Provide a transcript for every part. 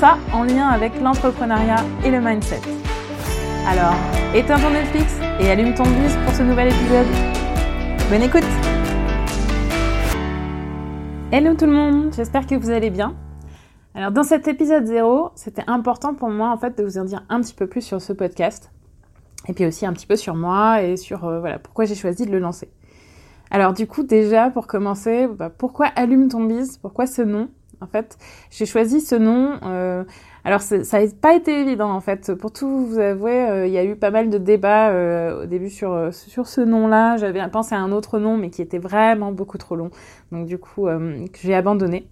Ça en lien avec l'entrepreneuriat et le mindset. Alors, éteins ton Netflix et allume ton bus pour ce nouvel épisode. Bonne écoute Hello tout le monde, j'espère que vous allez bien. Alors dans cet épisode 0, c'était important pour moi en fait de vous en dire un petit peu plus sur ce podcast et puis aussi un petit peu sur moi et sur euh, voilà pourquoi j'ai choisi de le lancer. Alors du coup déjà pour commencer, bah, pourquoi Allume ton bise Pourquoi ce nom? En fait, j'ai choisi ce nom. Euh, alors ça n'a pas été évident en fait. Pour tout vous avouer, euh, il y a eu pas mal de débats euh, au début sur sur ce nom-là. J'avais pensé à un autre nom, mais qui était vraiment beaucoup trop long. Donc du coup, j'ai abandonné.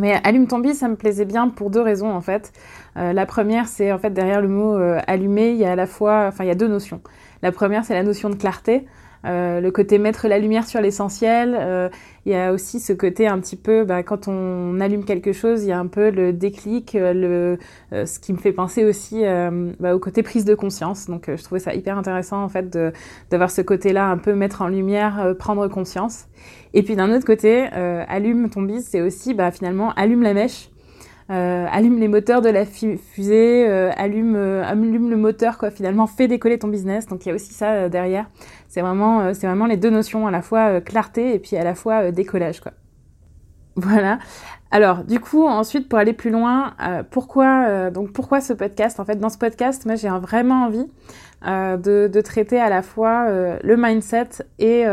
Mais allume ton ça me plaisait bien pour deux raisons en fait. la première, c'est en fait derrière le mot allumer, il y a à la fois, enfin il y a deux notions. La première, c'est la notion de clarté. Euh, le côté mettre la lumière sur l'essentiel. Euh, il y a aussi ce côté un petit peu, bah, quand on allume quelque chose, il y a un peu le déclic, euh, le, ce qui me fait penser aussi bah, au côté prise de conscience. Donc je trouvais ça hyper intéressant en fait d'avoir ce côté-là, un peu mettre en lumière, prendre conscience. Et puis d'un autre côté, allume ton bise, c'est aussi bah, finalement allume la mèche. Euh, allume les moteurs de la fusée, euh, allume, euh, allume le moteur, quoi. Finalement, fait décoller ton business. Donc il y a aussi ça derrière. C'est vraiment, c'est vraiment les deux notions, à la fois clarté et puis à la fois décollage, quoi. Voilà. Alors, du coup, ensuite, pour aller plus loin, pourquoi donc pourquoi ce podcast? En fait, dans ce podcast, moi, j'ai vraiment envie de, de, traiter à la fois le mindset et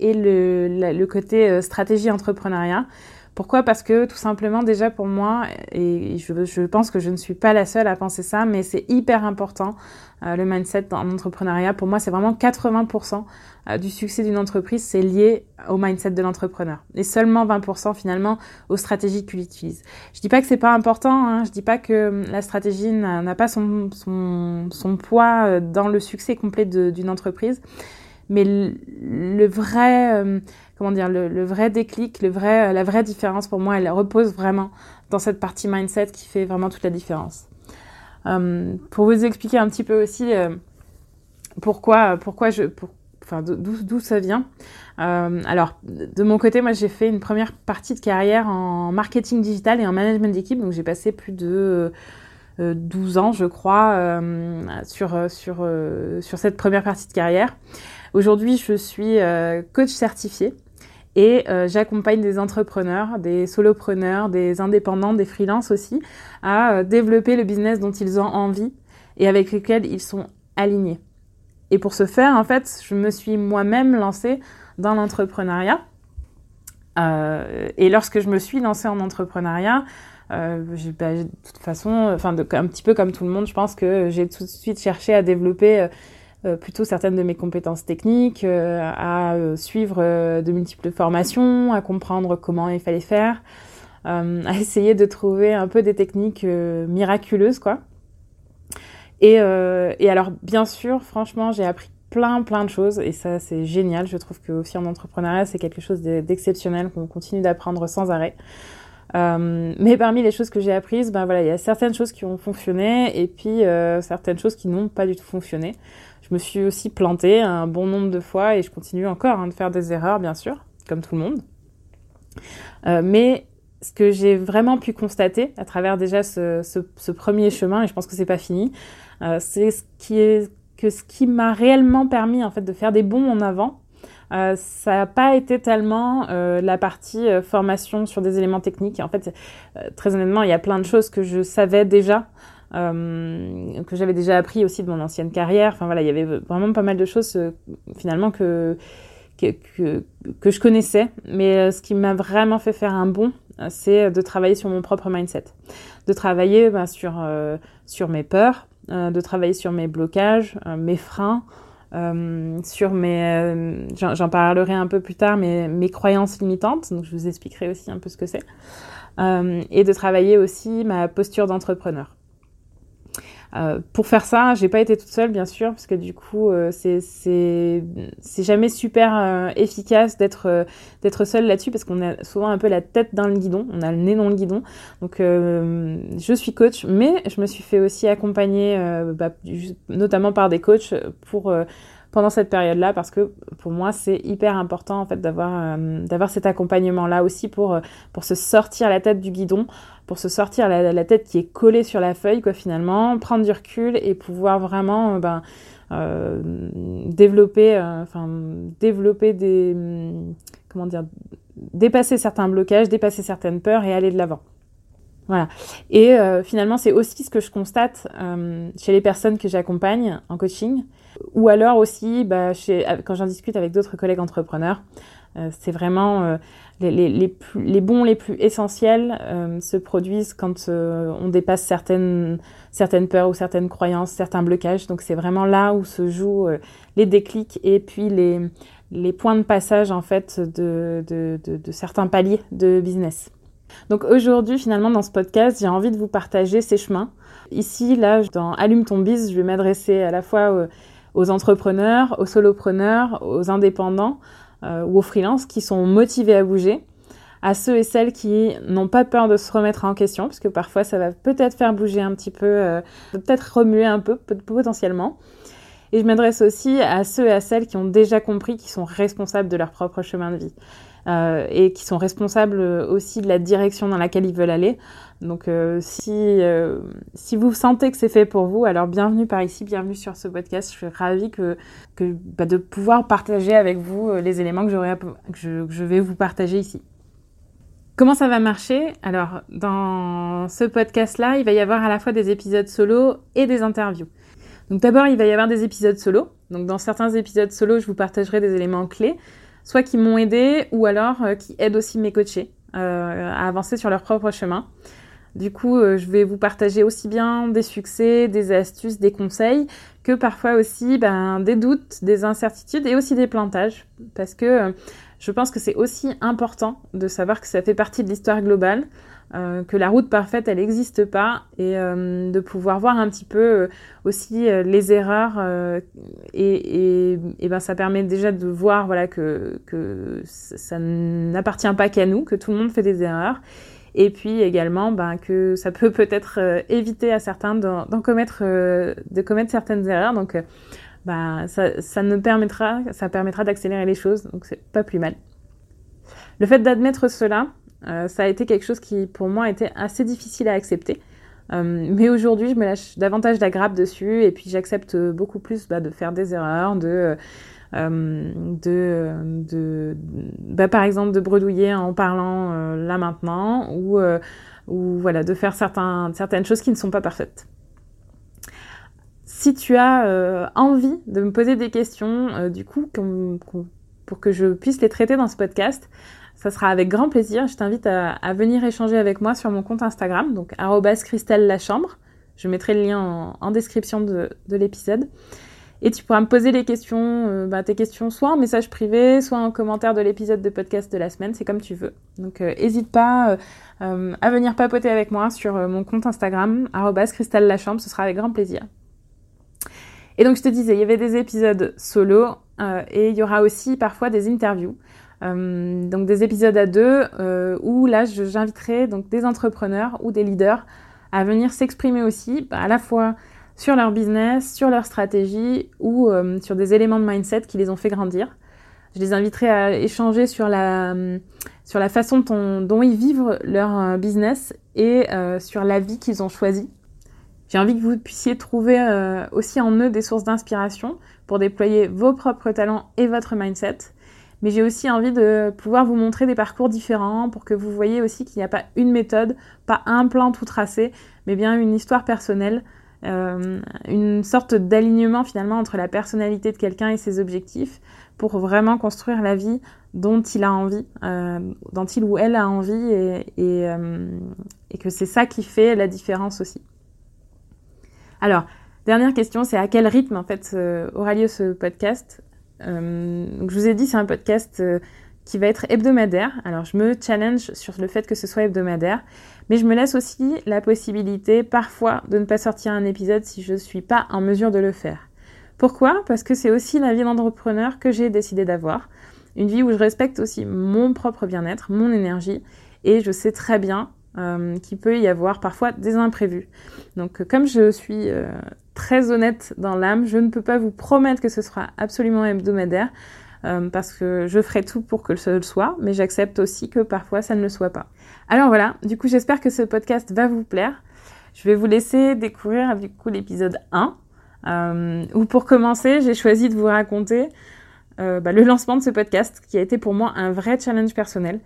et le, le côté stratégie entrepreneuriat. Pourquoi? Parce que tout simplement déjà pour moi, et je, pense que je ne suis pas la seule à penser ça, mais c'est hyper important euh, le mindset dans l'entrepreneuriat. Pour moi, c'est vraiment 80% euh, du succès d'une entreprise, c'est lié au mindset de l'entrepreneur. Et seulement 20% finalement aux stratégies qu'il utilise. Je dis pas que c'est pas important, hein, je dis pas que hum, la stratégie n'a pas son, poids euh, dans le succès complet d'une entreprise, mais le, vrai... Hum, comment dire, le, vrai déclic, le vrai, la vraie différence pour moi, elle repose vraiment dans cette partie mindset qui fait vraiment toute la différence. Euh, pour vous expliquer un petit peu aussi euh, pourquoi, pourquoi je, enfin d'où ça vient. Euh, alors de mon côté, moi j'ai fait une première partie de carrière en marketing digital et en management d'équipe, donc j'ai passé plus de 12 ans, je crois, sur, sur, sur cette première partie de carrière. Aujourd'hui, je suis coach certifié et euh, j'accompagne des entrepreneurs, des solopreneurs, des indépendants, des freelances aussi, à euh, développer le business dont ils ont envie et avec lequel ils sont alignés. Et pour ce faire, en fait, je me suis moi-même lancée dans l'entrepreneuriat. Euh, et lorsque je me suis lancée en entrepreneuriat, euh, bah, de toute façon, enfin, un petit peu comme tout le monde, je pense que j'ai tout de suite cherché à développer euh, plutôt certaines de mes compétences techniques, euh, à euh, suivre de multiples formations, à comprendre comment il fallait faire, à essayer de trouver un peu des techniques miraculeuses, quoi. Et, et alors, bien sûr, franchement, j'ai appris plein plein de choses et ça c'est génial je trouve que aussi en entrepreneuriat c'est quelque chose d'exceptionnel qu'on continue d'apprendre sans arrêt euh, mais parmi les choses que j'ai apprises, ben voilà, il y a certaines choses qui ont fonctionné et puis euh, certaines choses qui n'ont pas du tout fonctionné. Je me suis aussi plantée un bon nombre de fois et je continue encore hein, de faire des erreurs, bien sûr, comme tout le monde. Euh, mais ce que j'ai vraiment pu constater à travers déjà ce, ce, ce premier chemin, et je pense que c'est pas fini, euh, c'est ce qui est que ce qui m'a réellement permis en fait de faire des bons en avant, euh, ça n'a pas été tellement euh, la partie euh, formation sur des éléments techniques. En fait, très honnêtement, il y a plein de choses que je savais déjà. que j'avais déjà appris aussi de mon ancienne carrière. Enfin voilà, il y avait vraiment pas mal de choses finalement que, que, que, je connaissais. Mais ce qui m'a vraiment fait faire un bond, c'est de travailler sur mon propre mindset. De travailler ben, sur, sur mes peurs, de travailler sur mes blocages, mes freins, euh, sur mes, euh, j'en parlerai un peu plus tard, mais mes croyances limitantes. Donc je vous expliquerai aussi un peu ce que c'est. et de travailler aussi ma posture d'entrepreneur. Euh, pour faire ça, j'ai pas été toute seule, bien sûr, parce que du coup, euh, c'est jamais super euh, efficace d'être euh, d'être seule là-dessus, parce qu'on a souvent un peu la tête dans le guidon, on a le nez dans le guidon. Donc, je suis coach, mais je me suis fait aussi accompagner, bah, notamment par des coachs, pour pendant cette période-là parce que pour moi c'est hyper important en fait d'avoir d'avoir cet accompagnement là aussi pour pour se sortir la tête du guidon pour se sortir la, tête qui est collée sur la feuille, quoi, finalement, prendre du recul et pouvoir vraiment, euh, ben, euh, développer, euh, enfin, développer des, hum, comment dire, dépasser certains blocages, dépasser certaines peurs et aller de l'avant. Voilà. Et finalement, c'est aussi ce que je constate chez les personnes que j'accompagne en coaching, ou alors aussi bah, chez, quand j'en discute avec d'autres collègues entrepreneurs. c'est vraiment les, les, plus, les, bons les plus essentiels euh, se produisent quand euh, on dépasse certaines, certaines peurs ou certaines croyances, certains blocages. Donc c'est vraiment là où se jouent euh, les déclics et puis les, les points de passage en fait de, de, de certains paliers de business. Donc aujourd'hui, finalement, dans ce podcast, j'ai envie de vous partager ces chemins. Ici, là, dans Allume ton biz, je vais m'adresser à la fois aux entrepreneurs, aux solopreneurs, aux indépendants, euh, ou aux freelances qui sont motivés à bouger, à ceux et celles qui n'ont pas peur de se remettre en question, parce que parfois ça va peut-être faire bouger un petit peu, euh, peut-être remuer un peu potentiellement. Et je m'adresse aussi à ceux et à celles qui ont déjà compris qu'ils sont responsables de leur propre chemin de vie. Euh, et qui sont responsables aussi de la direction dans laquelle ils veulent aller. Donc euh, si, euh, si vous sentez que c'est fait pour vous, alors bienvenue par ici, bienvenue sur ce podcast. Je suis ravie que, que bah, de pouvoir partager avec vous les éléments que je, que je vais vous partager ici. Comment ça va marcher? Alors, dans ce podcast-là, il va y avoir à la fois des épisodes solo et des interviews. Donc d'abord, il va y avoir des épisodes solo. Donc dans certains épisodes solo, je vous partagerai des éléments clés soit qui m'ont aidé ou alors euh, qui aident aussi mes coachés euh, à avancer sur leur propre chemin. Du coup, euh, je vais vous partager aussi bien des succès, des astuces, des conseils, que parfois aussi ben, des doutes, des incertitudes et aussi des plantages. Parce que je pense que c'est aussi important de savoir que ça fait partie de l'histoire globale. Euh, que la route parfaite, elle n'existe pas, et euh, de pouvoir voir un petit peu euh, aussi les erreurs, et, et, et, ben ça permet déjà de voir voilà que, que ça n'appartient pas qu'à nous, que tout le monde fait des erreurs, et puis également ben, que ça peut peut-être éviter à certains d'en commettre, de commettre certaines erreurs, donc ben, ça, ça nous permettra, ça permettra d'accélérer les choses, donc c'est pas plus mal. Le fait d'admettre cela, euh, ça a été quelque chose qui, pour moi, était assez difficile à accepter. Euh, mais aujourd'hui, je me lâche davantage la grappe dessus et puis j'accepte beaucoup plus bah, de faire des erreurs, de, euh, de, de bah, par exemple, de bredouiller en parlant là maintenant ou, ou voilà, de faire certaines choses qui ne sont pas parfaites. Si tu as envie de me poser des questions, du coup, pour que je puisse les traiter dans ce podcast, ça sera avec grand plaisir. Je t'invite à, venir échanger avec moi sur mon compte Instagram, donc Christelle Lachambre. Je mettrai le lien en, description de, l'épisode. Et tu pourras me poser les questions, euh, bah, tes questions soit en message privé, soit en commentaire de l'épisode de podcast de la semaine, c'est comme tu veux. Donc n'hésite euh, pas euh, à venir papoter avec moi sur mon compte Instagram, Christelle Lachambre, ce sera avec grand plaisir. Et donc je te disais, il y avait des épisodes solo et il y aura aussi parfois des interviews. Euh, donc des épisodes à deux euh, où là j'inviterai donc des entrepreneurs ou des leaders à venir s'exprimer aussi bah, à la fois sur leur business, sur leur stratégie ou euh, sur des éléments de mindset qui les ont fait grandir. Je les inviterai à échanger sur la, sur la façon dont, dont ils vivent leur business et sur la vie qu'ils ont choisie. J'ai envie que vous puissiez trouver aussi en eux des sources d'inspiration pour déployer vos propres talents et votre mindset mais j'ai aussi envie de pouvoir vous montrer des parcours différents pour que vous voyez aussi qu'il n'y a pas une méthode, pas un plan tout tracé, mais bien une histoire personnelle, euh, une sorte d'alignement finalement entre la personnalité de quelqu'un et ses objectifs pour vraiment construire la vie dont il a envie, euh, dont il ou elle a envie et, euh, et que c'est ça qui fait la différence aussi. Alors, dernière question, c'est à quel rythme en fait aura lieu ce podcast? Donc je vous ai dit, c'est un podcast euh, qui va être hebdomadaire. Alors je me challenge sur le fait que ce soit hebdomadaire, mais je me laisse aussi la possibilité parfois de ne pas sortir un épisode si je ne suis pas en mesure de le faire. Pourquoi? Parce que c'est aussi la vie d'entrepreneur que j'ai décidé d'avoir. Une vie où je respecte aussi mon propre bien-être, mon énergie, et je sais très bien euh, qu'il peut y avoir parfois des imprévus. Donc comme je suis euh, très honnête dans l'âme, je ne peux pas vous promettre que ce sera absolument hebdomadaire. Euh, parce que je ferai tout pour que ce le soit, mais j'accepte aussi que parfois ça ne le soit pas. Alors voilà, du coup j'espère que ce podcast va vous plaire. Je vais vous laisser découvrir du coup l'épisode 1, euh, où pour commencer j'ai choisi de vous raconter euh, bah, le lancement de ce podcast qui a été pour moi un vrai challenge personnel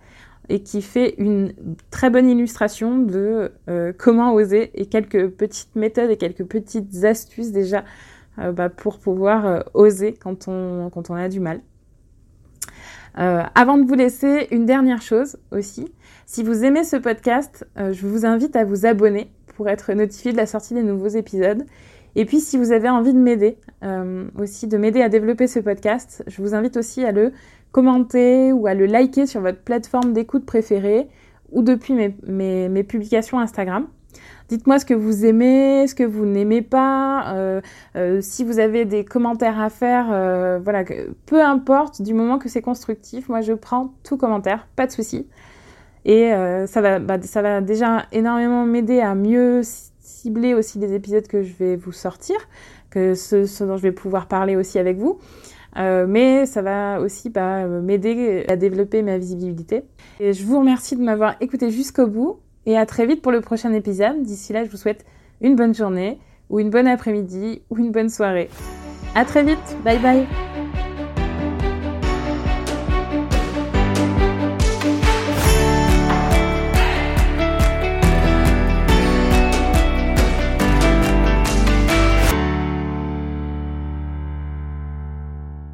et qui fait une très bonne illustration de comment oser et quelques petites méthodes et quelques petites astuces déjà bah, pour pouvoir oser quand on, a du mal. Euh, avant de vous laisser, une dernière chose aussi. Si vous aimez ce podcast, euh, je vous invite à vous abonner pour être notifié de la sortie des nouveaux épisodes. Et puis si vous avez envie de m'aider, euh, aussi de m'aider à développer ce podcast, je vous invite aussi à le commenter ou à le liker sur votre plateforme d'écoute préférée ou depuis mes, publications Instagram. Dites-moi ce que vous aimez, ce que vous n'aimez pas, euh, euh, si vous avez des commentaires à faire, voilà, peu importe, du moment que c'est constructif, moi je prends tout commentaire, pas de souci. Et bah, ça va déjà énormément m'aider à mieux cibler aussi les épisodes que je vais vous sortir, que ce, dont je vais pouvoir parler aussi avec vous. mais ça va aussi bah, m'aider à développer ma visibilité. Je vous remercie de m'avoir écouté jusqu'au bout. Et à très vite pour le prochain épisode. D'ici là, je vous souhaite une bonne journée, ou une bonne après-midi, ou une bonne soirée. À très vite. Bye bye.